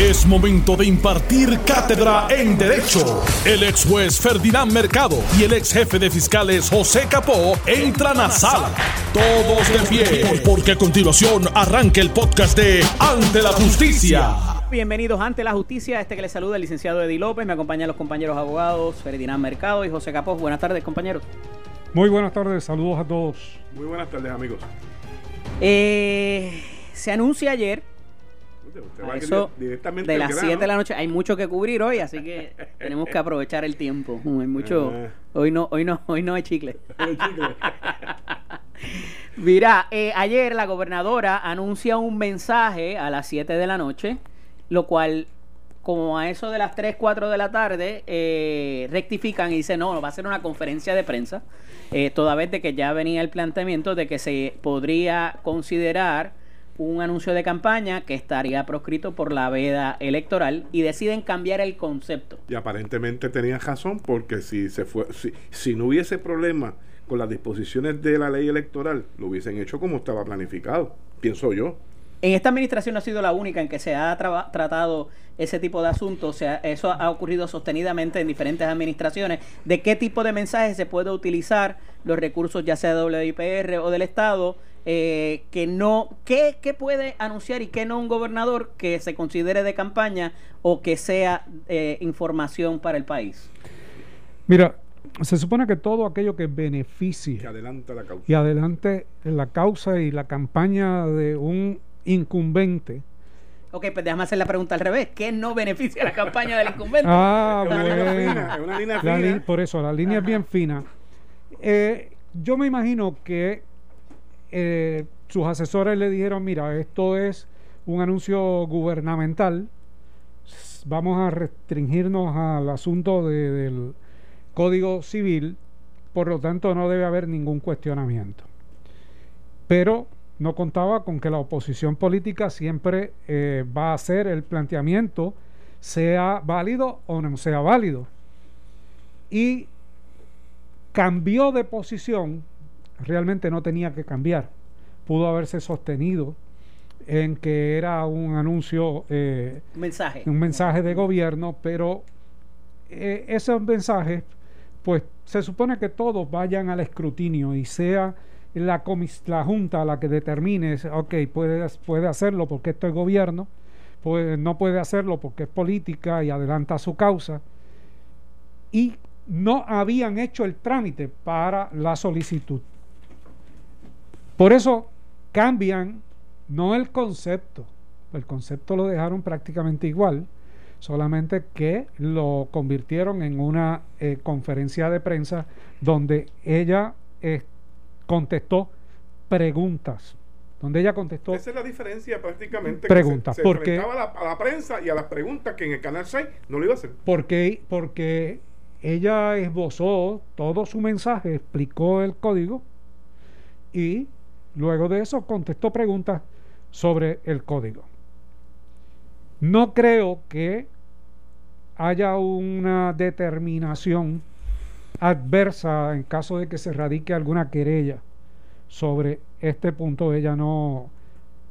Es momento de impartir cátedra en Derecho. El ex juez Ferdinand Mercado y el ex jefe de fiscales José Capó entran a sala. Todos de pie, porque a continuación arranca el podcast de Ante la Justicia. Bienvenidos ante la justicia. Este que les saluda el licenciado Eddie López. Me acompañan los compañeros abogados Ferdinand Mercado y José Capó. Buenas tardes, compañeros. Muy buenas tardes, saludos a todos. Muy buenas tardes, amigos. Eh, se anuncia ayer Usted eso directamente de las grano. 7 de la noche. Hay mucho que cubrir hoy, así que tenemos que aprovechar el tiempo. Hay mucho. Ah. Hoy no, hoy no, hoy no hay chicle. Mira, eh, ayer la gobernadora anuncia un mensaje a las 7 de la noche, lo cual, como a eso de las 3, 4 de la tarde, eh, rectifican y dicen, no, va a ser una conferencia de prensa, eh, toda vez de que ya venía el planteamiento de que se podría considerar un anuncio de campaña que estaría proscrito por la veda electoral y deciden cambiar el concepto. Y aparentemente tenía razón porque si se fue, si, si no hubiese problema con las disposiciones de la ley electoral, lo hubiesen hecho como estaba planificado, pienso yo. En esta administración no ha sido la única en que se ha traba- tratado ese tipo de asuntos. O sea, eso ha ocurrido sostenidamente en diferentes administraciones. ¿De qué tipo de mensaje se puede utilizar los recursos, ya sea de WIPR o del Estado, eh, que no, ¿qué, qué puede anunciar y qué no un gobernador que se considere de campaña o que sea eh, información para el país? Mira, se supone que todo aquello que Que beneficie adelanta la causa. y adelante la causa y la campaña de un incumbente. Ok, pues déjame hacer la pregunta al revés. ¿Qué no beneficia la campaña del incumbente? Ah, Es una línea bueno. fina, es una línea La fina. li- por eso, la línea es bien fina. Eh, yo me imagino que eh, sus asesores le dijeron, mira, esto es un anuncio gubernamental, vamos a restringirnos al asunto de- del Código Civil, por lo tanto no debe haber ningún cuestionamiento. Pero no contaba con que la oposición política siempre eh, va a hacer el planteamiento, sea válido o no sea válido. Y cambió de posición, realmente no tenía que cambiar, pudo haberse sostenido en que era un anuncio, eh, Un mensaje. un mensaje de gobierno, pero eh, esos mensajes, pues se supone que todos vayan al escrutinio y sea la, comis- la Junta la que determine, ok, puede, puede hacerlo porque esto es gobierno, pues no puede hacerlo porque es política y adelanta su causa. Y no habían hecho el trámite para la solicitud. Por eso cambian no el concepto, el concepto lo dejaron prácticamente igual, solamente que lo convirtieron en una eh, conferencia de prensa donde ella eh, contestó preguntas, donde ella contestó Esa es la diferencia prácticamente. Pregunta, que se, se ¿por qué? enfrentaba a la, a la prensa y a las preguntas que en el Canal 6 no lo iba a hacer. porque, porque ella esbozó todo su mensaje, explicó el código y luego de eso contestó preguntas sobre el código. No creo que haya una determinación adversa en caso de que se radique alguna querella sobre este punto. Ella no,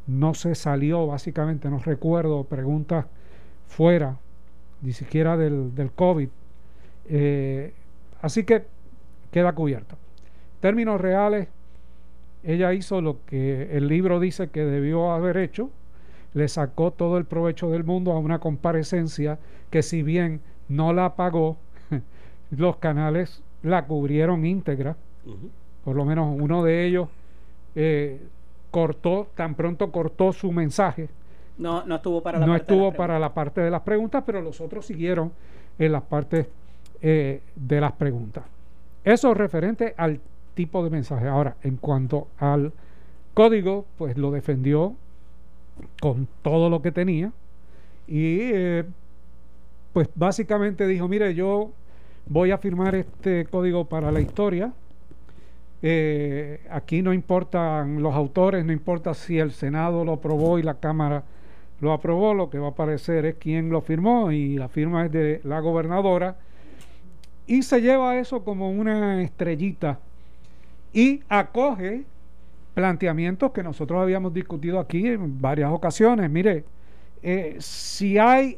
no se salió, básicamente, no recuerdo preguntas fuera, ni siquiera del, del COVID. Eh, así que queda cubierto. Términos reales, ella hizo lo que el libro dice que debió haber hecho, le sacó todo el provecho del mundo a una comparecencia que si bien no la pagó, los canales la cubrieron íntegra, por lo menos uno de ellos eh, cortó, tan pronto cortó su mensaje, No, no estuvo para la no parte estuvo para la parte de las preguntas, pero los otros siguieron en las partes eh, de las preguntas. Eso referente al tipo de mensaje. Ahora, en cuanto al código, pues lo defendió con todo lo que tenía y eh, pues básicamente dijo, mire, yo voy a firmar este código para la historia. Eh, aquí no importan los autores, no importa si el Senado lo aprobó y la Cámara lo aprobó, lo que va a aparecer es quién lo firmó y la firma es de la gobernadora. Y se lleva eso como una estrellita y acoge planteamientos que nosotros habíamos discutido aquí en varias ocasiones. Mire, eh, si hay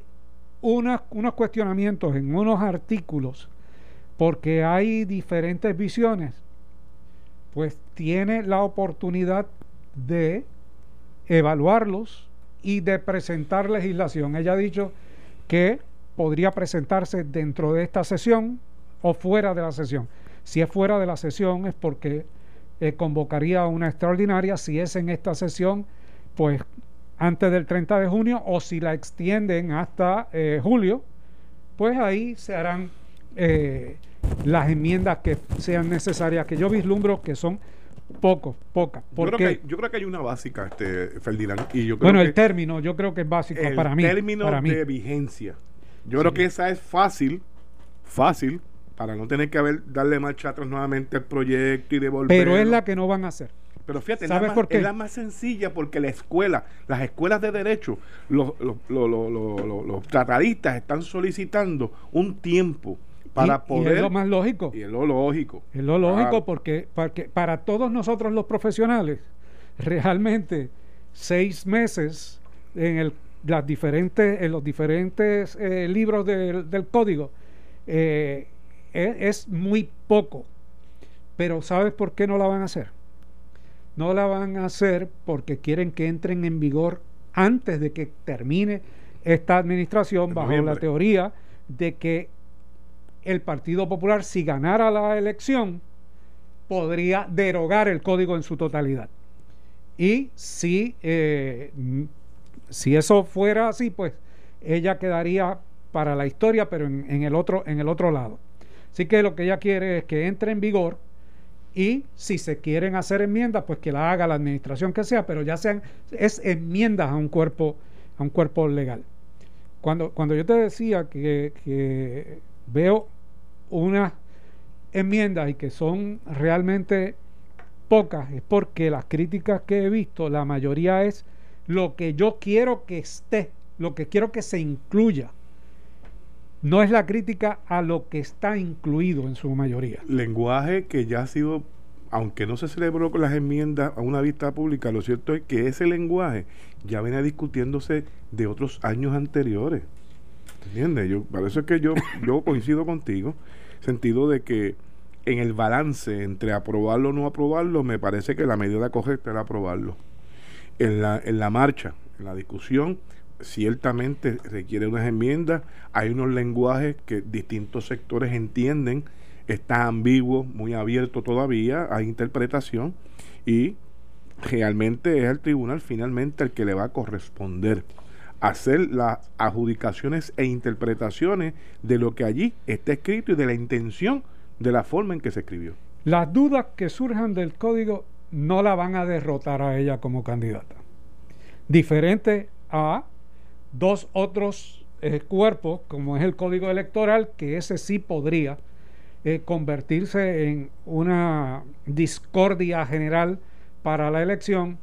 unos cuestionamientos en unos artículos, porque hay diferentes visiones, pues tiene la oportunidad de evaluarlos y de presentar legislación. Ella ha dicho que podría presentarse dentro de esta sesión o fuera de la sesión. Si es fuera de la sesión es porque eh, convocaría una extraordinaria. Si es en esta sesión, pues antes del 30 de junio o si la extienden hasta eh, julio, pues ahí se harán eh, las enmiendas que sean necesarias, que yo vislumbro que son poco, pocas. Yo, creo que, yo creo que hay una básica, este, Ferdinand. Y yo bueno, el término, yo creo que es básico para mí. El término de vigencia. Yo creo que esa es fácil, fácil, para no tener que haber, darle marcha atrás nuevamente al proyecto y devolver. Pero es la que no van a hacer. Pero fíjate, ¿Sabes la por qué? es la más sencilla porque la escuela, las escuelas de derecho, los, los, los, los tratadistas están solicitando un tiempo para poder. Y es lo más lógico. Y es lo lógico. Es lo lógico porque, porque para todos nosotros los profesionales, realmente seis meses en el las diferentes en los diferentes eh, libros del, del código eh, es, es, muy poco pero sabes por qué no la van a hacer no la van a hacer porque quieren que entren en vigor antes de que termine esta administración bajo la teoría de que el Partido Popular, si ganara la elección, podría derogar el código en su totalidad. Y si, eh, si eso fuera así, pues ella quedaría para la historia, pero en, el otro, en el otro lado. Así que lo que ella quiere es que entre en vigor y si se quieren hacer enmiendas, pues que la haga la administración que sea, pero ya sean es enmiendas a un cuerpo a un cuerpo legal. Cuando, cuando yo te decía que, que veo unas enmiendas y que son realmente pocas, es porque las críticas que he visto, la mayoría es lo que yo quiero que esté, lo que quiero que se incluya. No es la crítica a lo que está incluido en su mayoría. Lenguaje que ya ha sido, aunque no se celebró con las enmiendas a una vista pública, lo cierto es que ese lenguaje ya venía discutiéndose de otros años anteriores. ¿Entiendes? Yo, para eso es que yo, yo coincido contigo, sentido de que en el balance entre aprobarlo o no aprobarlo, me parece que la medida correcta era aprobarlo. En la, en la marcha, en la discusión, ciertamente requiere unas enmiendas, hay unos lenguajes que distintos sectores entienden, está ambiguo, muy abierto todavía, hay interpretación y realmente es el tribunal finalmente el que le va a corresponder hacer las adjudicaciones e interpretaciones de lo que allí está escrito y de la intención de la forma en que se escribió. Las dudas que surjan del código no la van a derrotar a ella como candidata. Diferente a dos otros eh, cuerpos, como es el código electoral, que ese sí podría eh, convertirse en una discordia general para la elección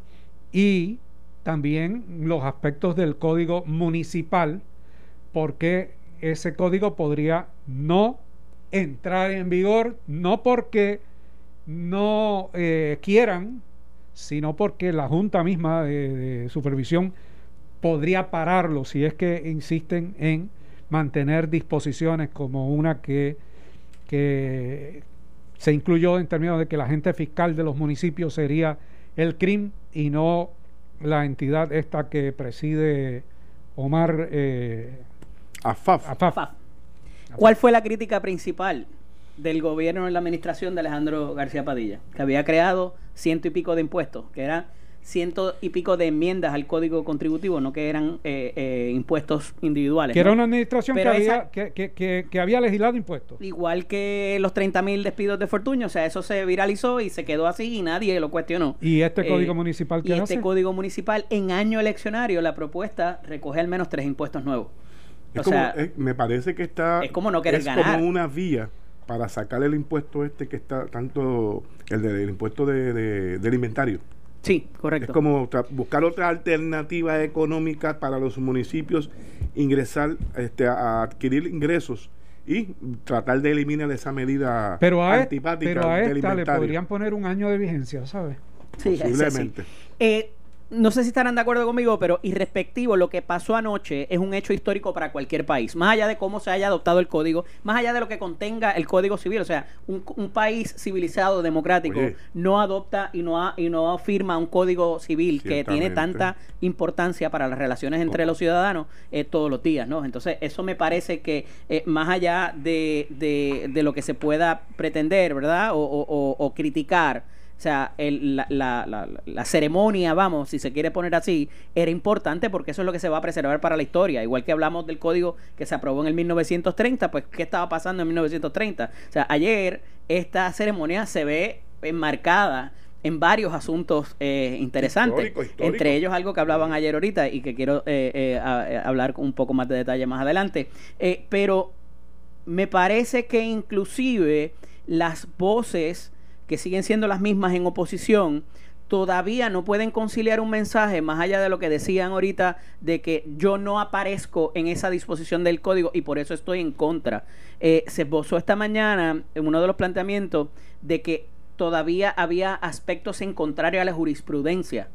y también los aspectos del código municipal, porque ese código podría no entrar en vigor, no porque no eh, quieran, sino porque la Junta misma de, Supervisión podría pararlo si es que insisten en mantener disposiciones como una que, que se incluyó en términos de que la agente fiscal de los municipios sería el CRIM y no la entidad esta que preside Omar eh, Afaf. ¿Cuál fue la crítica principal del gobierno en la administración de Alejandro García Padilla? Que había creado ciento y pico de impuestos, que eran ciento y pico de enmiendas al código contributivo, no que eran eh, eh, impuestos individuales. Que era una administración que, había, que, había legislado impuestos. Igual que los 30 mil despidos de Fortuño, o sea, eso se viralizó y se quedó así y nadie lo cuestionó. ¿Y este eh, código municipal qué Y este código municipal, en año eleccionario, la propuesta recoge al menos tres impuestos nuevos. o sea, me parece que está... Es como no querer es como una vía para sacar el impuesto este que está tanto el del impuesto de, del inventario Sí, correcto. Es como buscar otra alternativa económica para los municipios, ingresar este, a adquirir ingresos y tratar de eliminar esa medida pero a antipática. Pero a esta le podrían poner un año de vigencia, ¿sabes? Sí, Posiblemente. Eh, no sé si estarán de acuerdo conmigo, pero irrespectivo, lo que pasó anoche es un hecho histórico para cualquier país. Más allá de cómo se haya adoptado el código, más allá de lo que contenga el código civil. O sea, un, un país civilizado, democrático, Oye. no adopta y no, ha- y no firma un código civil que tiene tanta importancia para las relaciones entre los ciudadanos eh, todos los días, ¿no? Entonces, eso me parece que eh, más allá de, de- de lo que se pueda pretender, ¿verdad? O, o- o- o criticar, o sea, el- la, la- la- la ceremonia, vamos, si se quiere poner así, era importante porque eso es lo que se va a preservar para la historia. Igual que hablamos del código que se aprobó en el 1930, pues, ¿qué estaba pasando en 1930? O sea, ayer esta ceremonia se ve enmarcada en varios asuntos eh, interesantes. Histórico, histórico. Entre ellos algo que hablaban ayer ahorita y que quiero eh, eh, a- hablar con un poco más de detalle más adelante. Pero me parece que inclusive las voces que siguen siendo las mismas en oposición todavía no pueden conciliar un mensaje más allá de lo que decían ahorita de que yo no aparezco en esa disposición del código y por eso estoy en contra. Eh, se esbozó esta mañana en uno de los planteamientos de que todavía había aspectos en contrario a la jurisprudencia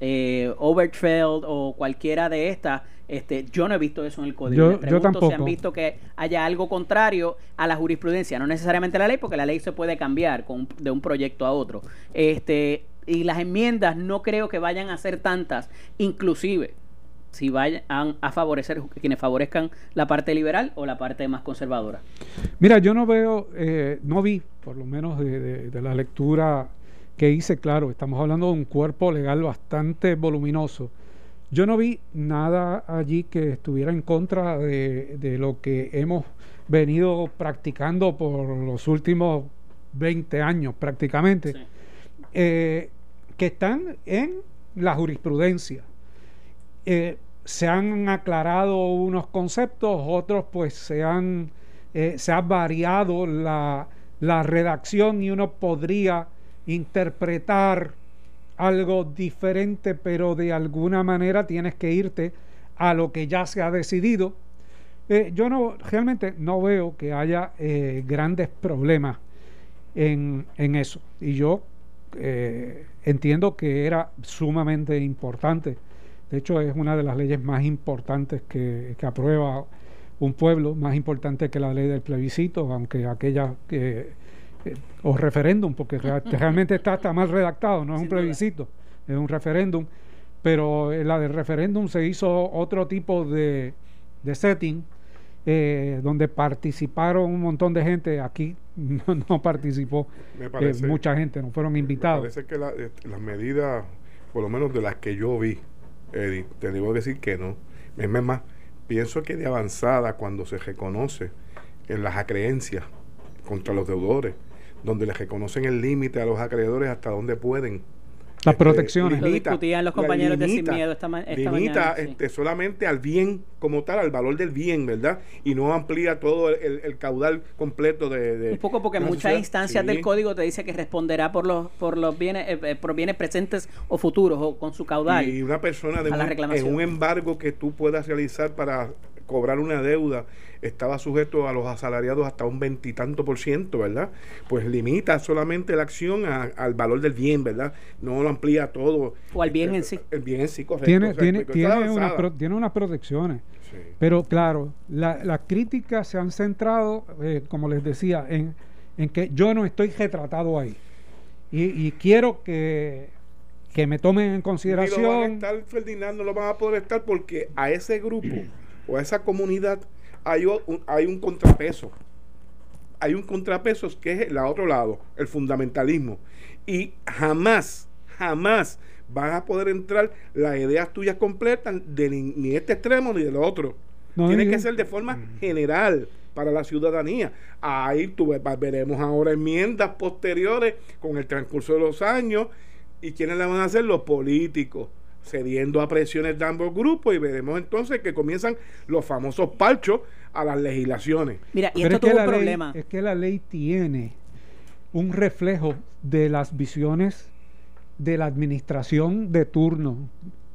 eh, Overfeld o cualquiera de estas, este, yo no he visto eso en el código. Yo- pregunto si tampoco. han visto que haya algo contrario a la jurisprudencia, no necesariamente la ley, porque la ley se puede cambiar con, de un proyecto a otro. Este, y las enmiendas no creo que vayan a ser tantas, inclusive si vayan a favorecer quienes favorezcan la parte liberal o la parte más conservadora. Mira, yo no veo, eh, no vi, por lo menos de, de- de la lectura que hice, claro, estamos hablando de un cuerpo legal bastante voluminoso. Yo no vi nada allí que estuviera en contra de, de lo que hemos venido practicando por los últimos 20 años prácticamente, Sí. eh, que están en la jurisprudencia. Eh, se han aclarado unos conceptos, otros pues se han eh, se ha variado la, la redacción y uno podría interpretar algo diferente, pero de alguna manera tienes que irte a lo que ya se ha decidido. Eh, yo no realmente no veo que haya eh, grandes problemas en, en eso. Y yo eh, entiendo que era sumamente importante. De hecho, es una de las leyes más importantes que, que aprueba un pueblo, más importante que la ley del plebiscito, aunque aquella que o referéndum, porque rea- realmente está, está mal redactado, no es un duda. plebiscito, es un referéndum, pero en la del referéndum se hizo otro tipo de, de setting, eh, donde participaron un montón de gente, aquí no, no participó Me eh, mucha gente, no fueron me invitados. parece que la- eh, las medidas, por lo menos de las que yo vi, Eddie, te debo decir que no. Es más, pienso que de avanzada cuando se reconoce en las acreencias contra los deudores, donde les reconocen el límite a los acreedores hasta dónde pueden. Las este, protecciones. Lo discutían los compañeros de Sin limita- Miedo esta ma- esta limita, mañana, sí. este, solamente al bien como tal, al valor del bien, ¿verdad? Y no amplía todo el, el- el caudal completo de, de- Un poco porque en muchas sociedad. instancias Sí. del código te dice que responderá por los por los bienes eh, eh, por bienes presentes o futuros o con su caudal. Y una persona de un- reclamación. en un embargo que tú puedas realizar para cobrar una deuda estaba sujeto a los asalariados hasta un veintitanto por ciento, ¿verdad? Pues limita solamente la acción a- al valor del bien, ¿verdad? No lo amplía todo. O al bien Este, en sí. El bien en sí, correcto. tiene, o sea, tiene, está tiene, unas pro- tiene unas protecciones. Sí. Pero claro, la- las críticas se han centrado, eh, como les decía, en, en que yo no estoy retratado ahí. Y, y quiero que, que me tomen en Ni lo van a consideración. estar, Ferdinand, no lo van a poder estar porque a ese grupo o a esa comunidad hay un, hay un contrapeso. Hay un contrapeso que es el otro lado, el fundamentalismo. Y jamás, jamás van a poder entrar las ideas tuyas completas de ni, ni este extremo ni del otro. No, Tiene que ser de forma general para la ciudadanía. Ahí tú ve- veremos ahora enmiendas posteriores con el transcurso de los años. ¿Y quiénes la van a hacer? Los políticos, cediendo a presiones de ambos grupos y veremos entonces que comienzan los famosos parchos a las legislaciones. Mira, y Pero esto es que, un ley, problema. es que la ley tiene un reflejo de las visiones de la administración de turno,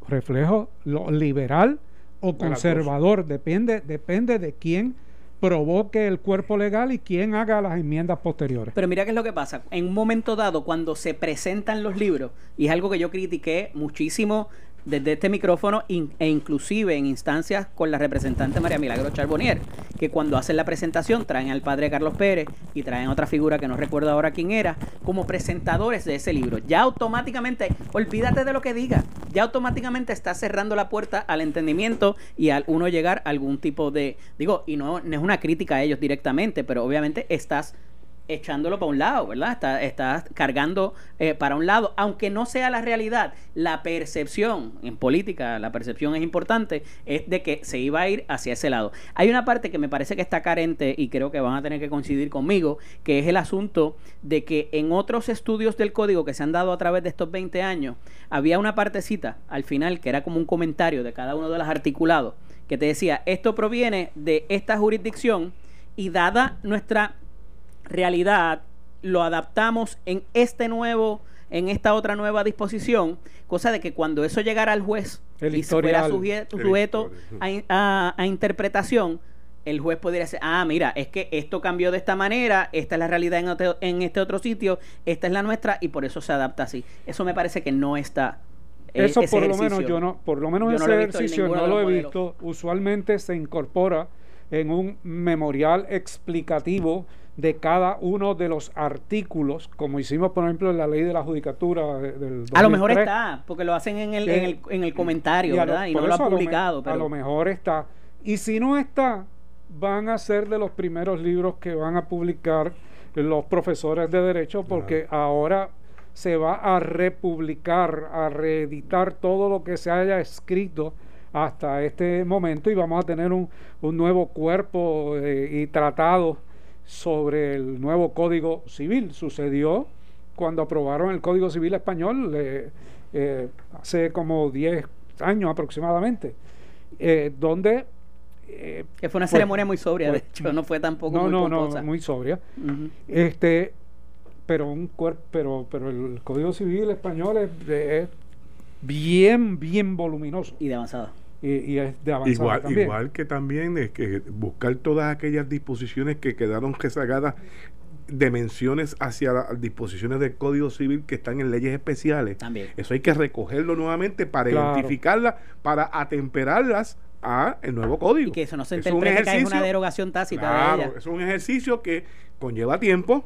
reflejo lo liberal o conservador, depende, depende de quién provoque el cuerpo legal y quien haga las enmiendas posteriores. Pero mira qué es lo que pasa. En un momento dado, cuando se presentan los libros, y es algo que yo critiqué muchísimo desde este micrófono e inclusive en instancias con la representante María Milagro Charbonnier, que cuando hacen la presentación traen al padre Carlos Pérez y traen otra figura que no recuerdo ahora quién era, como presentadores de ese libro. Ya automáticamente, olvídate de lo que diga, ya automáticamente está cerrando la puerta al entendimiento y al uno llegar a algún tipo de, digo, y no, no es una crítica a ellos directamente, pero obviamente estás echándolo para un lado, ¿verdad? Estás está cargando eh, para un lado, aunque no sea la realidad, la percepción en política, la percepción es importante, es de que se iba a ir hacia ese lado. Hay una parte que me parece que está carente y creo que van a tener que coincidir conmigo, que es el asunto de que en otros estudios del código que se han dado a través de estos 20 años, había una partecita al final que era como un comentario de cada uno de los articulados, que te decía, esto proviene de esta jurisdicción y dada nuestra realidad lo adaptamos en este nuevo en esta otra nueva disposición, cosa de que cuando eso llegara al juez y fuera sujeto, a, interpretación, el juez podría decir, ah, mira, es que esto cambió de esta manera, esta es la realidad en, en este otro sitio, esta es la nuestra y por eso se adapta así. Eso me parece que no está. Eh, eso por lo menos yo no, por lo menos ese ejercicio no lo he visto. Usualmente se incorpora en un memorial explicativo de cada uno de los artículos, como hicimos, por ejemplo, en la ley de la judicatura del A lo mejor está, porque lo hacen en el, en el, en el comentario, ¿verdad? Y no lo ha publicado. A lo mejor está. Y si no está, van a ser de los primeros libros que van a publicar los profesores de Derecho, porque ahora se va a republicar, a reeditar todo lo que se haya escrito hasta este momento y vamos a tener un, un nuevo cuerpo eh, y tratado sobre el nuevo Código Civil. Sucedió cuando aprobaron el Código Civil español eh, eh, hace como 10 años aproximadamente, eh, donde... que fue una ceremonia muy sobria, de hecho, no fue tampoco no, muy No, no, muy sobria. este, pero, un pero, pero el Código Civil español es bien, bien voluminoso. Y de avanzado y, es de igual, igual que también es que buscar todas aquellas disposiciones que quedaron rezagadas de menciones hacia las disposiciones del Código Civil que están en leyes especiales. También. Eso hay que recogerlo nuevamente para identificarlas, para atemperarlas a el nuevo código. Y que eso no se interprete que es una derogación tácita claro, Es un ejercicio que conlleva tiempo,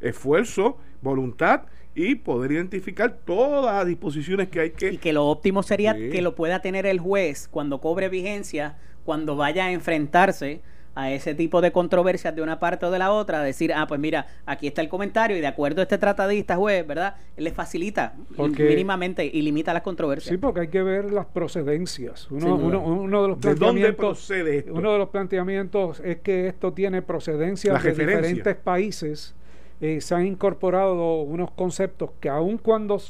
esfuerzo, voluntad y poder identificar todas las disposiciones que hay que... Y que lo óptimo sería que lo pueda tener el juez cuando cobre vigencia, cuando vaya a enfrentarse a ese tipo de controversias de una parte o de la otra, decir, ah, pues mira, aquí está el comentario y de acuerdo a este tratadista juez, ¿verdad? le facilita mínimamente y limita las controversias. Sí, porque hay que ver las procedencias. Uno, uno, de los planteamientos, Uno de los planteamientos es que esto tiene procedencias de diferentes países eh, se han incorporado unos conceptos que aun cuando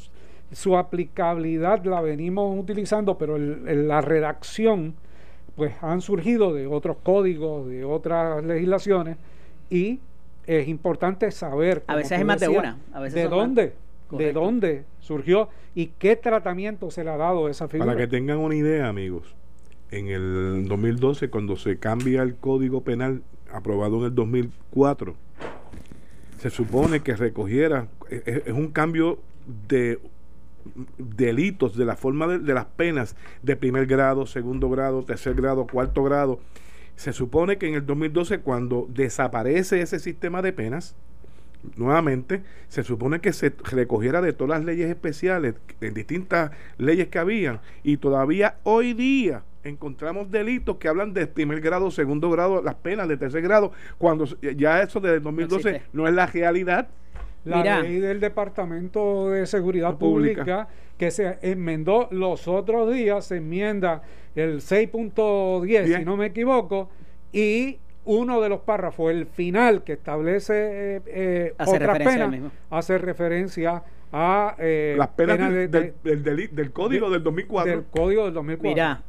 su aplicabilidad la venimos utilizando, pero la redacción, pues han surgido de otros códigos, de otras legislaciones, y es importante saber. A veces es más de una. de dónde, de dónde surgió y qué tratamiento se le ha dado a esa figura. Para que tengan una idea, amigos, en el 2012, cuando se cambia el código penal aprobado en el 2004, se supone que recogiera, es, un cambio de delitos, de la forma de, las penas de primer grado, segundo grado, tercer grado, cuarto grado. Se supone que en el 2012, cuando desaparece ese sistema de penas, nuevamente, se supone que se recogiera de todas las leyes especiales, en distintas leyes que habían, y todavía hoy día encontramos delitos que hablan de primer grado, segundo grado, las penas de tercer grado, cuando ya eso desde 2012 no, es la realidad. La ley del Departamento de Seguridad Pública, que se enmendó los otros días, se enmienda el 6.10, si no me equivoco, y uno de los párrafos, el final que establece eh, eh otra pena, hace referencia a eh, las penas, del, del, código del 2004. Del código del 2004. Mira,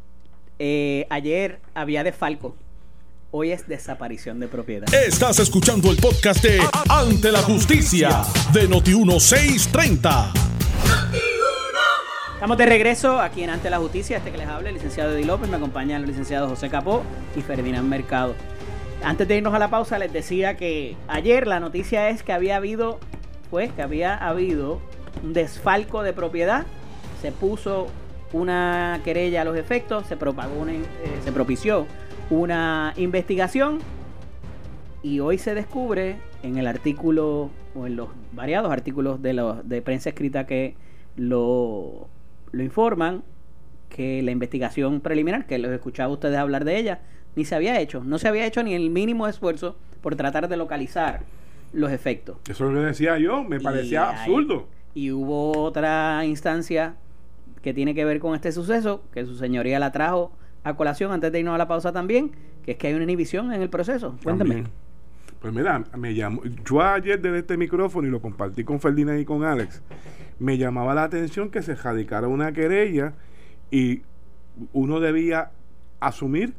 eh, ayer había de Falco. Hoy es desaparición de propiedad. Estás escuchando el podcast de Ante la Justicia de Noti1630. Estamos de regreso aquí en Ante la Justicia. Este que les habla, el licenciado Eddie López. Me acompañan el licenciado José Capó y Ferdinand Mercado. Antes de irnos a la pausa, les decía que ayer la noticia es que había habido, pues, que había habido un desfalco de propiedad. Se puso una querella a los efectos, se propagó una, eh, se propició una investigación y hoy se descubre en el artículo o en los variados artículos de, los, de prensa escrita que lo, lo informan que la investigación preliminar, que los escuchaba ustedes hablar de ella, ni se había hecho. No se había hecho ni el mínimo esfuerzo por tratar de localizar los efectos. Eso es lo que decía yo, me parecía absurdo. Y hubo otra instancia que tiene que ver con este suceso, que su señoría la trajo a colación antes de irnos a la pausa también, que es que hay una inhibición en el proceso. Cuéntame. Pues mira, me llamó, yo ayer desde este micrófono y lo compartí con Ferdinand y con Alex, me llamaba la atención que se radicara una querella y uno debía asumir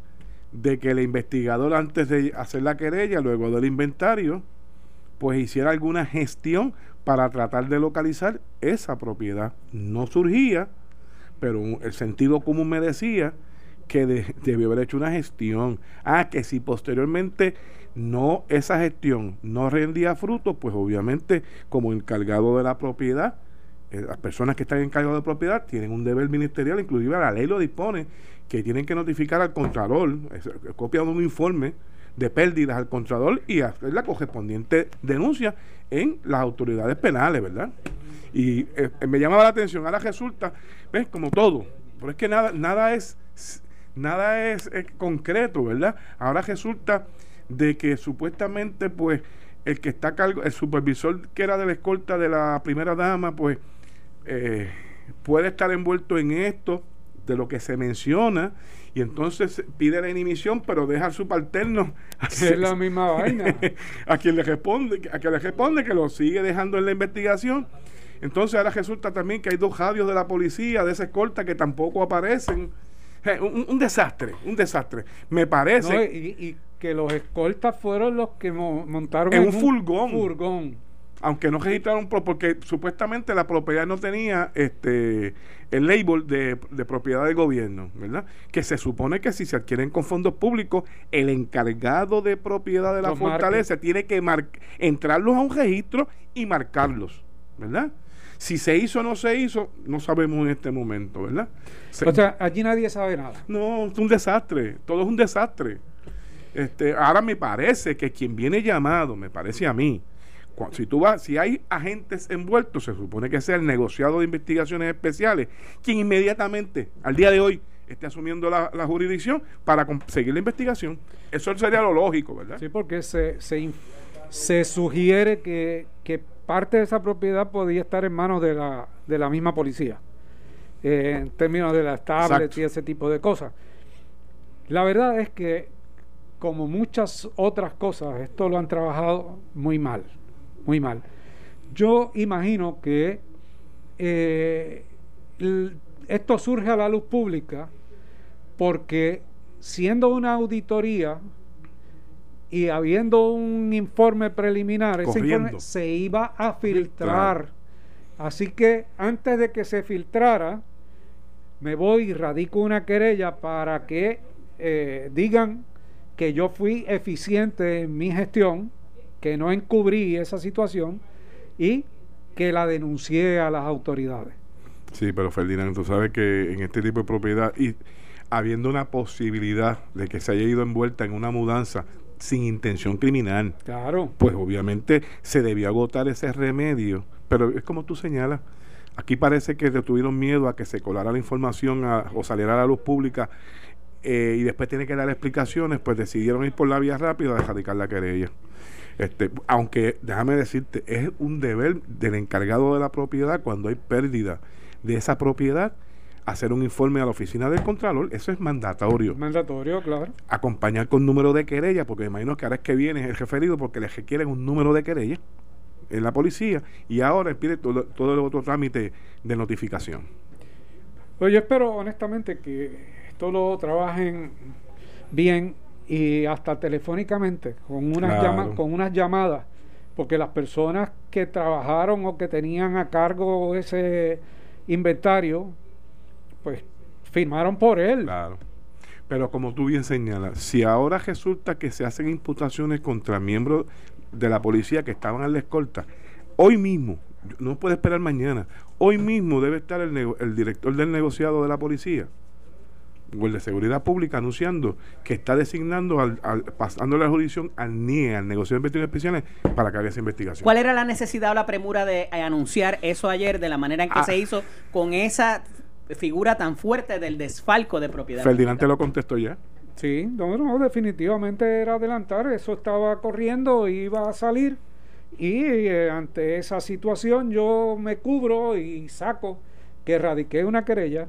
de que el investigador antes de hacer la querella, luego del inventario, pues hiciera alguna gestión para tratar de localizar esa propiedad. No surgía, pero el sentido común me decía que debió haber hecho una gestión. Ah, que si posteriormente no esa gestión no rendía fruto, pues obviamente como encargado de la propiedad, eh, las personas que están encargadas de propiedad tienen un deber ministerial, inclusive la ley lo dispone, que tienen que notificar al contralor, copia de un informe de pérdidas al contralor y hacer la correspondiente denuncia en las autoridades penales, ¿verdad? Y eh, me llamaba la atención, ahora resulta, ves, como todo, pero es que nada, nada es nada es, es concreto, ¿verdad? Ahora resulta de que supuestamente pues el que está a cargo, el supervisor que era de la escolta de la primera dama, pues eh, puede estar envuelto en esto de lo que se menciona y entonces pide la inhibición pero deja al subalterno hacer la misma vaina. a quien le responde a quien le responde que lo sigue dejando en la investigación entonces ahora resulta también que hay dos radios de la policía de esa escolta que tampoco aparecen. Un, desastre un desastre. Me parece y, que los escoltas fueron los que montaron en un furgón. aunque no registraron porque supuestamente la propiedad no tenía este el label de, propiedad del gobierno, ¿verdad? Que se supone que si se adquieren con fondos públicos, el encargado de propiedad de la fortaleza tiene que entrarlos a un registro y marcarlos, ¿verdad? Si se hizo o no se hizo, no sabemos en este momento, ¿verdad? o sea, allí nadie sabe nada. No, es un desastre, todo es un desastre. Este, ahora me parece que quien viene llamado, me parece a mí, si tú vas, si hay agentes envueltos, se supone que sea el negociado de investigaciones especiales, quien inmediatamente, al día de hoy, esté asumiendo la, jurisdicción para seguir la investigación. Eso sería lo lógico, ¿verdad? Sí, porque se, se, sugiere que, parte de esa propiedad podría estar en manos de la, de la misma policía, eh, en términos de las tablets y ese tipo de cosas. La verdad es que, como muchas otras cosas, esto lo han trabajado muy mal muy mal. Yo imagino que eh, esto surge a la luz pública porque siendo una auditoría y habiendo un informe preliminar, ese informe se iba a filtrar. Así que antes de que se filtrara, me voy y radico una querella para que eh, digan que yo fui eficiente en mi gestión que no encubrí esa situación y que la denuncié a las autoridades. Sí, pero Ferdinand, tú sabes que en este tipo de propiedad y habiendo una posibilidad de que se haya ido envuelta en una mudanza sin intención criminal, claro. pues obviamente se debió agotar ese remedio. Pero es como tú señalas, aquí parece que tuvieron miedo a que se colara la información o saliera a la luz pública eh, y después tiene que dar explicaciones, pues decidieron ir por la vía rápida de erradicar la querella. Este, aunque déjame decirte, es un deber del encargado de la propiedad cuando hay pérdida de esa propiedad hacer un informe a la oficina del Contralor, eso es mandatorio. Mandatorio, claro. Acompañar con número de querella, porque imagino que ahora es que viene el referido porque le requieren un número de querella en la policía y ahora pide todo, todo el otro trámite de notificación. Pues yo espero honestamente que esto lo trabajen bien y hasta telefónicamente con unas, con unas llamadas, porque las personas que trabajaron o que tenían a cargo ese inventario, firmaron por él. Claro. Pero como tú bien señalas, si ahora resulta que se hacen imputaciones contra miembros de la policía que estaban en la escolta, hoy mismo, no puede esperar mañana, hoy mismo debe estar el, nego- el director del negociado de la policía o el de seguridad pública anunciando que está designando, al, al- pasando la jurisdicción al NIE, al negocio de investigaciones especiales, para que haga esa investigación. ¿Cuál era la necesidad o la premura de eh, anunciar eso ayer de la manera en que Ah. se hizo con esa figura tan fuerte del desfalco de propiedad? Ferdinand te lo contestó ya. Sí, no, no, definitivamente era adelantar, eso estaba corriendo, iba a salir y eh, ante esa situación yo me cubro y saco que radiqué una querella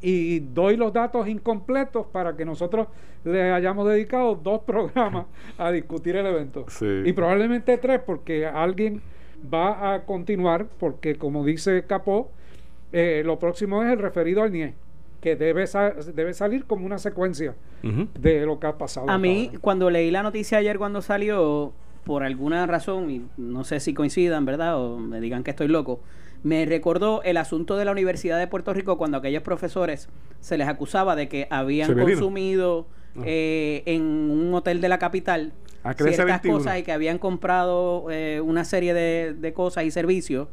y doy los datos incompletos para que nosotros le hayamos dedicado dos programas a discutir el evento. Sí. Y probablemente tres porque alguien va a continuar porque como dice Capó, eh, lo próximo es el referido al NIE, que debe, sa- debe salir como una secuencia de lo que ha pasado. A mí, ahora. cuando leí la noticia ayer cuando salió, por alguna razón, y no sé si coincidan, ¿verdad? O me digan que estoy loco, me recordó el asunto de la Universidad de Puerto Rico cuando aquellos profesores se les acusaba de que habían Severino. consumido Ah. eh, en un hotel de la capital ciertas 21. cosas y que habían comprado eh, una serie de, de cosas y servicios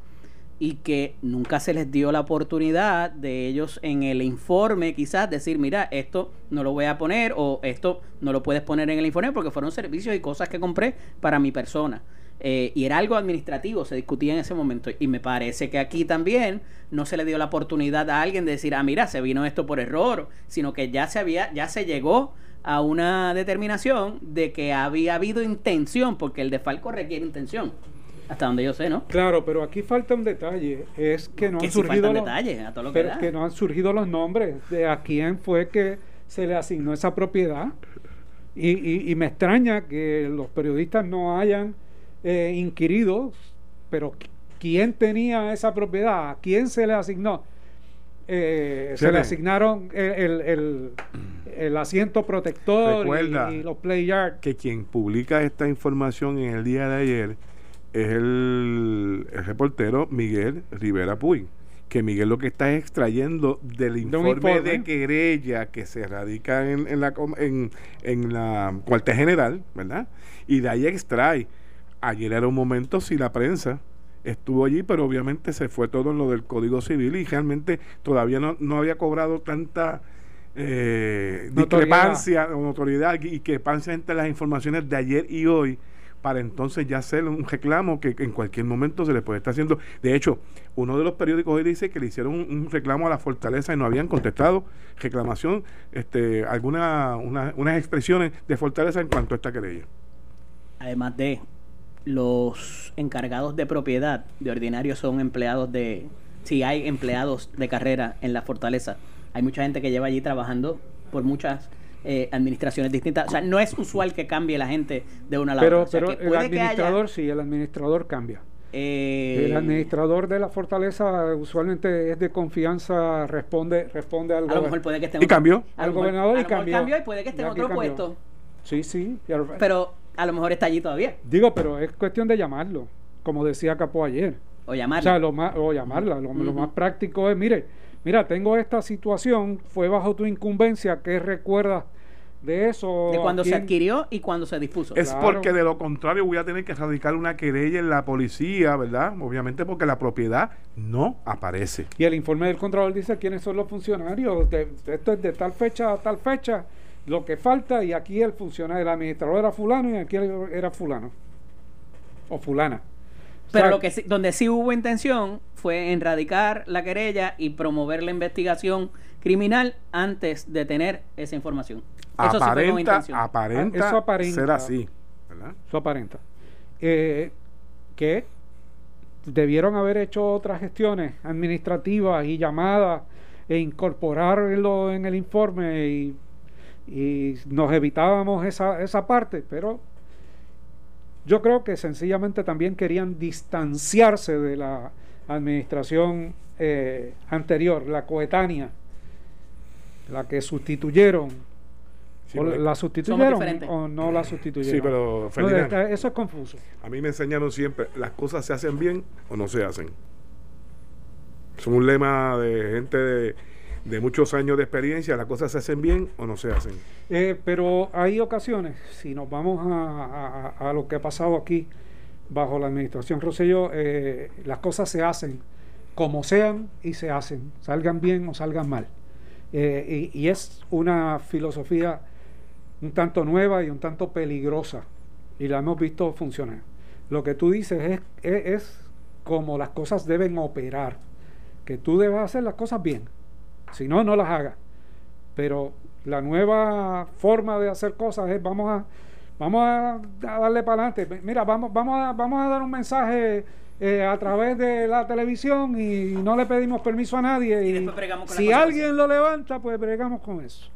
y que nunca se les dio la oportunidad de ellos en el informe quizás decir, mira, esto no lo voy a poner o esto no lo puedes poner en el informe porque fueron servicios y cosas que compré para mi persona. Eh, y era algo administrativo, se discutía en ese momento. Y me parece que aquí también no se le dio la oportunidad a alguien de decir, ah, mira, se vino esto por error, sino que ya se había, ya se llegó a una determinación de que había habido intención, porque el desfalco requiere intención. Hasta donde yo sé, ¿no? Claro, pero aquí falta un detalle, es que no que han surgido los, detalles a todo lo que pero da. que no han surgido los nombres de a quién fue que se le asignó esa propiedad. Y, y- y me extraña que los periodistas no hayan eh, inquirido, pero qui- ¿quién tenía esa propiedad? ¿A quién se le asignó? Eh, se le asignaron el, el- el- el asiento protector Recuerda y, y los play yard. que quien publica esta información en el día de ayer es el, el reportero Miguel Rivera Puy. Que Miguel lo que está es extrayendo del informe, informe. de querella que se radica en, en la, en, en la cuartel general, ¿verdad? Y de ahí extrae. Ayer era un momento si la prensa estuvo allí, pero obviamente se fue todo en lo del Código Civil y realmente todavía no, no había cobrado tanta eh, Notoriedad. discrepancia o notoriedad y pasa entre las informaciones de ayer y hoy para entonces ya hacer un reclamo que en cualquier momento se le puede estar haciendo. De hecho, uno de los periódicos hoy dice que le hicieron un, reclamo a la fortaleza y no habían contestado reclamación, este, alguna una- unas expresiones de fortaleza en cuanto a esta querella. Además de los encargados de propiedad, de ordinario son empleados de, si hay empleados de carrera en la fortaleza, hay mucha gente que lleva allí trabajando por muchas eh, administraciones distintas. O sea, no es usual que cambie la gente de una a la Pero, otra. O sea, pero que el que haya, administrador sí, el administrador cambia. eh, El administrador de la fortaleza usualmente es de confianza, responde, responde al a lo mejor puede que esté Y cambió. Al mejor- gobernador a y lo cambió. cambió y puede que esté en otro cambió. puesto. Sí, sí. Pero a lo mejor está allí todavía. Digo, pero es cuestión de llamarlo, como decía Capó ayer. O O llamarla. sea, lo más, o llamarla. Lo, más práctico es, mire, mira, tengo esta situación, fue bajo tu incumbencia, ¿qué recuerdas de eso? de ¿A cuando se adquirió y cuando se dispuso. Es Claro. porque de lo contrario voy a tener que radicar una querella en la policía, ¿verdad? Obviamente porque la propiedad no aparece. Y el informe del Contralor dice quiénes son los funcionarios. de- esto es de tal fecha a tal fecha, lo que falta, y aquí el funcionario, el administrador era fulano y aquí era fulano. O fulana. Pero lo que sí- donde sí hubo intención fue en radicar la querella y promover la investigación criminal antes de tener esa información. Eso sí fue con aparenta, intención. aparenta, Ah, eso aparenta. ser así, ¿verdad? Eso aparenta. Eh, que debieron haber hecho otras gestiones administrativas y llamadas e incorporarlo en el informe y, y nos evitábamos esa, esa parte, pero yo creo que sencillamente también querían distanciarse de la administración eh, anterior, la coetánea, la que sustituyeron. Sí, o ¿La sustituyeron o no la sustituyeron? Sí, pero No, Ferdinand, está- eso es confuso. a mí me enseñaron siempre, las cosas se hacen bien o no se hacen. Es un lema de gente de, de muchos años de experiencia, las cosas se hacen bien o no se hacen. Eh, pero hay ocasiones, si nos vamos a, a, lo que ha pasado aquí bajo la administración Rosselló, eh, las cosas se hacen como sean y se hacen, salgan bien o salgan mal. Eh, y, es una filosofía un tanto nueva y un tanto peligrosa, y la hemos visto funcionar. Lo que tú dices es, es, como las cosas deben operar, que tú debes hacer las cosas bien, si no, no las hagas. Pero la nueva forma de hacer cosas es vamos a, vamos a, darle para adelante. Mira, vamos, vamos, a, vamos a dar un mensaje eh, a través de la televisión y no le pedimos permiso a nadie. Y, si alguien lo levanta, pues bregamos con eso.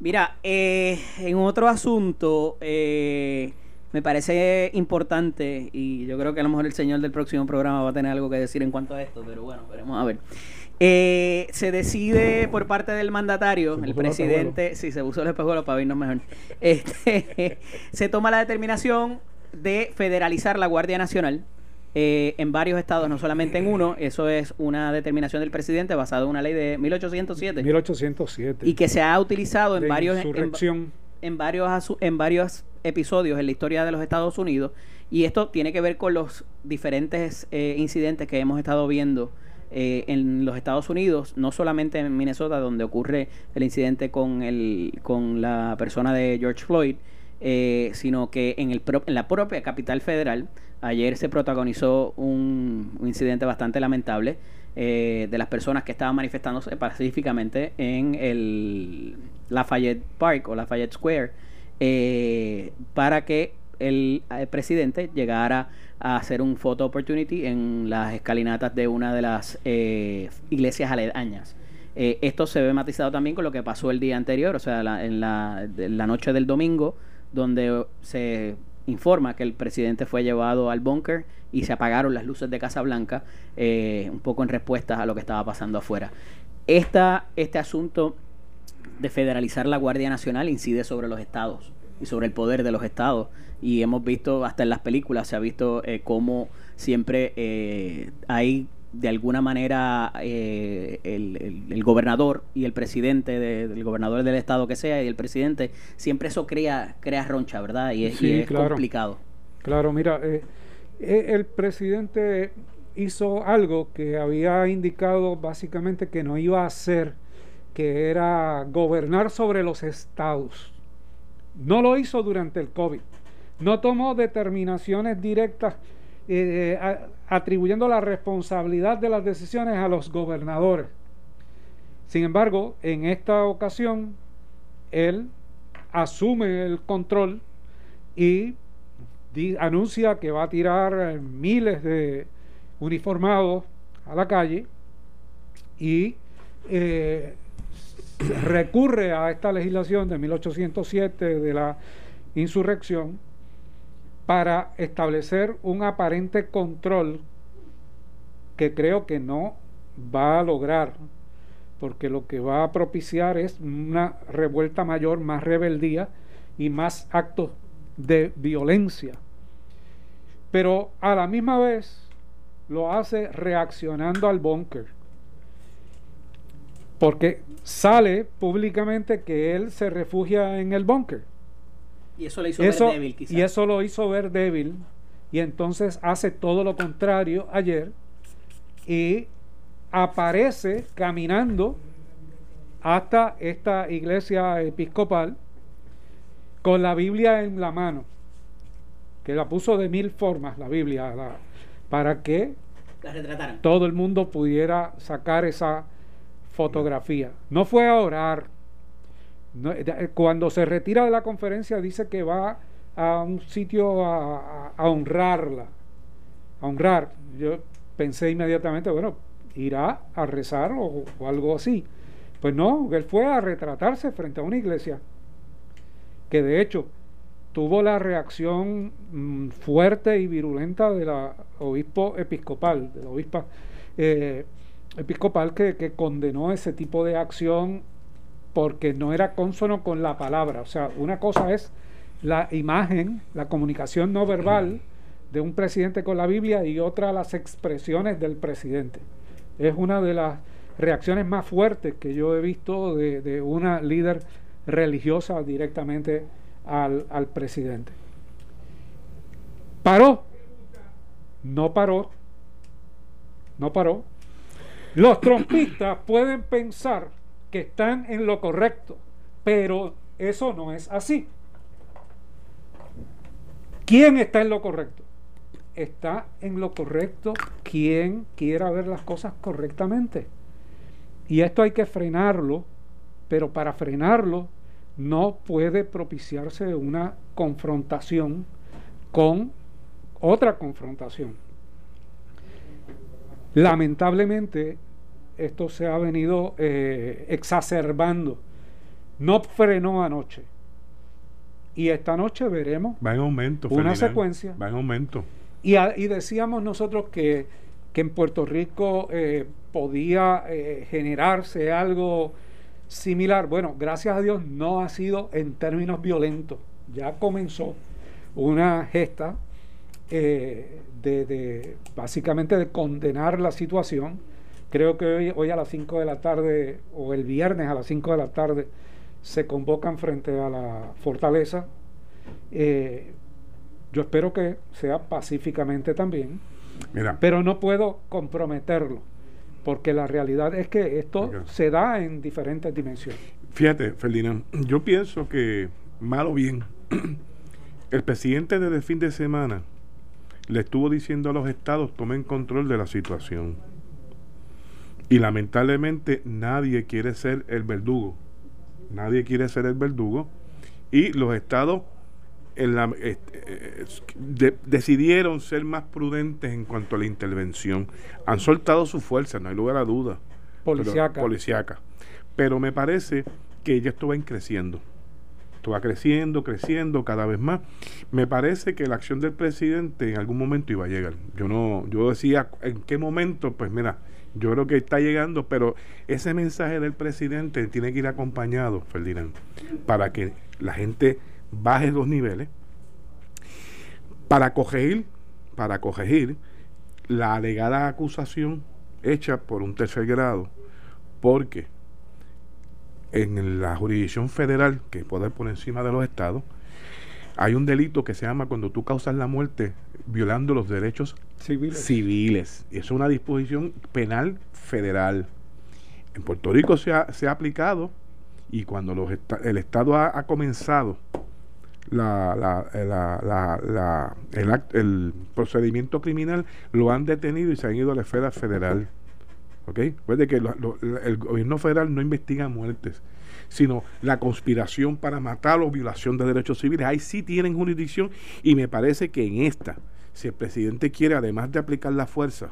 Mira, eh, en otro asunto, eh, me parece importante, y yo creo que a lo mejor el señor del próximo programa va a tener algo que decir en cuanto a esto, pero bueno, veremos a ver. Se decide por parte del mandatario, el presidente, si se usó el espejuelo para vernos mejor, este, se toma la determinación de federalizar la Guardia Nacional eh, en varios estados, no solamente en uno. Eso es una determinación del presidente basada en una ley de 1807. 1807. Y que se ha utilizado en varios en, varios en varios episodios en la historia de los Estados Unidos. Y esto tiene que ver con los diferentes eh, incidentes que hemos estado viendo eh, en los Estados Unidos, no solamente en Minnesota, donde ocurre el incidente con, el, con la persona de George Floyd, sino que en, el en la propia capital federal Ayer se protagonizó un, incidente bastante lamentable eh, de las personas que estaban manifestándose pacíficamente en el Lafayette Park o Lafayette Square eh, para que el, presidente llegara a hacer un photo opportunity en las escalinatas de una de las eh, iglesias aledañas. esto se ve matizado también con lo que pasó el día anterior, o sea, en, la, en la noche del domingo, donde se informa que el presidente fue llevado al búnker y se apagaron las luces de Casa Blanca, eh, un poco en respuesta a lo que estaba pasando afuera. Esta, este asunto de federalizar la Guardia Nacional incide sobre los estados y sobre el poder de los estados. Y hemos visto, hasta en las películas, se ha visto eh, cómo siempre eh, hay de alguna manera eh, el, gobernador y el presidente del gobernador del estado que sea y el presidente siempre eso crea crea roncha verdad y es, complicado. Claro mira eh, eh, el presidente hizo algo que había indicado básicamente que no iba a hacer que era gobernar sobre los estados. No lo hizo durante el covid no tomó determinaciones directas eh, atribuyendo la responsabilidad de las decisiones a los gobernadores. Sin embargo, en esta ocasión, él asume el control y anuncia que va a tirar eh, miles de uniformados a la calle y eh, recurre a esta legislación de 1807 de la insurrección para establecer un aparente control que creo que no va a lograr, porque lo que va a propiciar es una revuelta mayor, más rebeldía y más actos de violencia. Pero a la misma vez lo hace reaccionando al búnker. Porque sale públicamente que él se refugia en el búnker. Y eso le hizo ver débil, quizás. Y eso lo hizo ver débil. Y entonces hace todo lo contrario ayer. Y aparece caminando hasta esta iglesia episcopal con la Biblia en la mano, que la puso de mil formas la Biblia, para que todo el mundo pudiera sacar esa fotografía. No fue a orar, cuando se retira de la conferencia dice que va a un sitio a, honrarla, a honrar. Yo pensé inmediatamente, bueno, irá a rezar o, algo así. Pues no, él fue a retratarse frente a una iglesia que de hecho tuvo la reacción mm, fuerte y virulenta de la obispo episcopal, de la obispa eh, episcopal que condenó ese tipo de acción porque no era consono con la palabra. O sea, una cosa es la imagen, la comunicación no verbal de un presidente con la Biblia y otra las expresiones del presidente. Es una de las reacciones más fuertes que yo he visto de, de una líder religiosa directamente al, al presidente. Paró. No paró. No paró. Los trompistas pueden pensar que están en lo correcto, pero eso no es así. ¿Quién está en lo correcto? Está en lo correcto quien quiera ver las cosas correctamente. Y esto hay que frenarlo, pero para frenarlo no puede propiciarse una confrontación con otra confrontación. Lamentablemente, esto se ha venido eh, exacerbando. No frenó anoche. Y esta noche veremos Va en aumento. una Ferdinand. secuencia. Va en aumento. Y, a- y decíamos nosotros que, que en Puerto Rico eh, podía eh, generarse algo similar. Bueno, gracias a Dios no ha sido en términos violentos. Ya comenzó una gesta eh, de, de básicamente de condenar la situación. Creo que hoy, hoy a las 5 de la tarde o el viernes a las 5 de la tarde se convocan frente a la fortaleza. Eh, yo espero que sea pacíficamente también, Mira, pero no puedo comprometerlo, porque la realidad es que esto se da en diferentes dimensiones. fíjate, Ferdinand, yo pienso que, mal o bien, el presidente desde el fin de semana le estuvo diciendo a los estados tomen control de la situación. Y lamentablemente nadie quiere ser el verdugo. Nadie quiere ser el verdugo. Y los estados en la- eh, eh, de- decidieron ser más prudentes en cuanto a la intervención. Han soltado su fuerza, no hay lugar a duda. Pero- Policiaca. Pero me parece que ya esto va creciendo. Esto va creciendo, creciendo cada vez más. Me parece que la acción del presidente en algún momento iba a llegar. Yo no, yo decía en qué momento, pues mira, yo creo que está llegando, pero ese mensaje del presidente tiene que ir acompañado, Ferdinand, para que la gente baje los niveles, para corregir, para corregir la alegada acusación hecha por un tercer grado, porque en la jurisdicción federal, que puede por encima de los estados, hay un delito que se llama cuando tú causas la muerte violando los derechos Civiles. civiles. Eso es una disposición penal federal. En Puerto Rico se ha, se ha aplicado y cuando los el Estado ha, ha comenzado la, la- la- la- la- el, act- el procedimiento criminal, lo han detenido y se han ido a la esfera federal. ¿Ok? Recuerde que lo- lo- el gobierno federal no investiga muertes, sino la conspiración para matar o violación de derechos civiles. Ahí sí tienen jurisdicción y me parece que en esta, si el presidente quiere, además de aplicar la fuerza,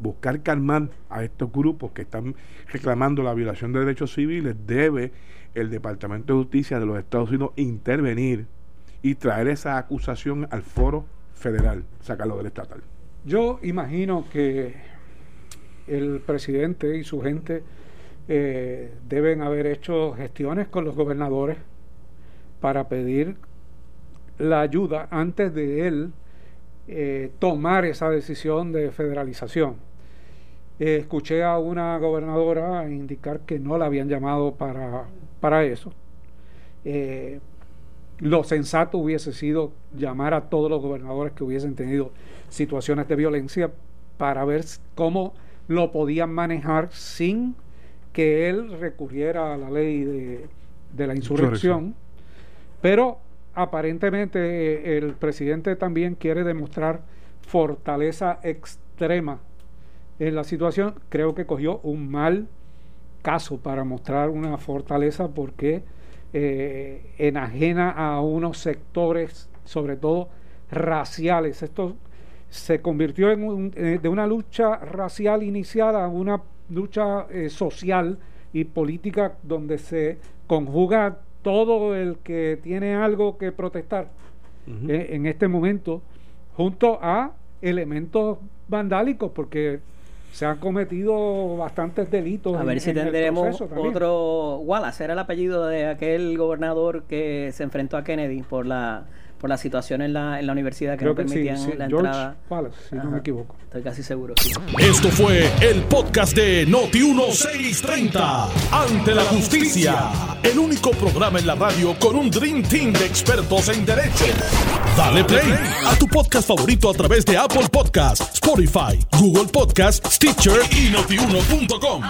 buscar calmar a estos grupos que están reclamando la violación de derechos civiles, debe el Departamento de Justicia de los Estados Unidos intervenir y traer esa acusación al foro federal, sacarlo del estatal. Yo imagino que el presidente y su gente eh, deben haber hecho gestiones con los gobernadores para pedir la ayuda antes de él eh, tomar esa decisión de federalización. Eh, escuché a una gobernadora indicar que no la habían llamado para, para eso. Eh, lo sensato hubiese sido llamar a todos los gobernadores que hubiesen tenido situaciones de violencia para ver cómo lo podían manejar sin que él recurriera a la ley de, de la insurrección. Pero aparentemente eh, el presidente también quiere demostrar fortaleza extrema en la situación. Creo que cogió un mal caso para mostrar una fortaleza porque eh, enajena a unos sectores, sobre todo raciales. Esto se convirtió en un- eh, de una lucha racial iniciada a una lucha social y política donde se conjuga todo el que tiene algo que protestar eh, en este momento junto a elementos vandálicos porque se han cometido bastantes delitos A en- ver si en tendremos otro Wallace, era el apellido de aquel gobernador que se enfrentó a Kennedy por la por la situación en la, en la universidad que Creo no que sí, permitían sí, la George entrada. Wallace, si no Ajá. me equivoco. Estoy casi seguro. sí. Esto fue el podcast de Noti 1630. Ante la justicia. El único programa en la radio con un Dream Team de expertos en derecho. Dale play a tu podcast favorito a través de Apple Podcasts, Spotify, Google Podcasts, Stitcher y notiuno.com.